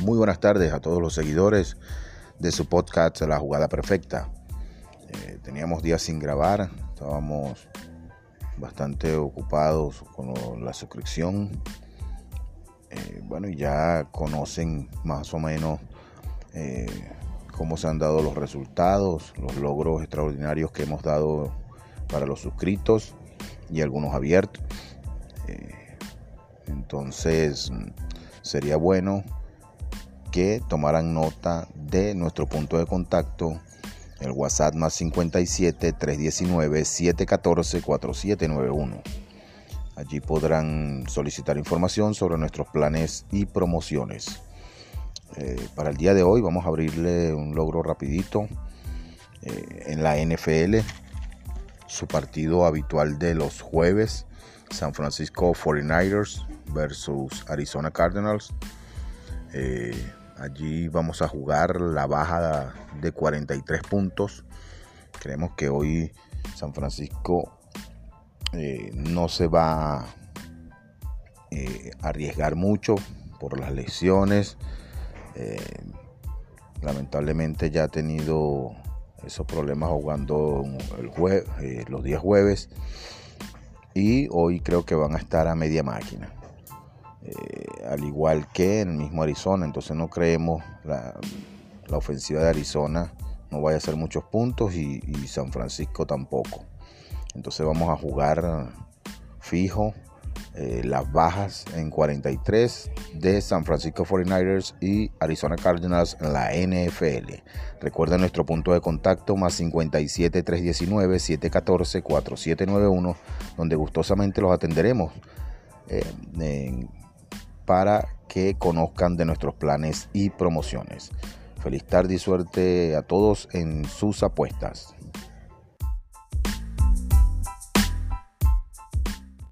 Muy buenas tardes a todos los seguidores de su podcast La Jugada Perfecta. Eh, teníamos días sin grabar, estábamos bastante ocupados con la suscripción. Eh, bueno, ya conocen más o menos eh, cómo se han dado los resultados, los logros extraordinarios que hemos dado para los suscritos y algunos abiertos. entonces, sería bueno que tomaran nota de nuestro punto de contacto, el WhatsApp más 57 319 714 4791. Allí podrán solicitar información sobre nuestros planes y promociones. Eh, para el día de hoy vamos a abrirle un logro rapidito eh, en la NFL, su partido habitual de los jueves, San Francisco 49ers versus Arizona Cardinals. Eh, Allí vamos a jugar la baja de 43 puntos. Creemos que hoy San Francisco eh, no se va a eh, arriesgar mucho por las lesiones. Eh, lamentablemente ya ha tenido esos problemas jugando el los días jueves. Y hoy creo que van a estar a media máquina. Eh, al igual que en el mismo Arizona. Entonces no creemos la, la ofensiva de Arizona no vaya a hacer muchos puntos y, San Francisco tampoco. Entonces vamos a jugar fijo eh, las bajas en 43 de San Francisco 49ers y Arizona Cardinals en la NFL. Recuerda nuestro punto de contacto más 57 319 714 4791 donde gustosamente los atenderemos. Eh, en para que conozcan de nuestros planes y promociones. Feliz tarde y suerte a todos en sus apuestas.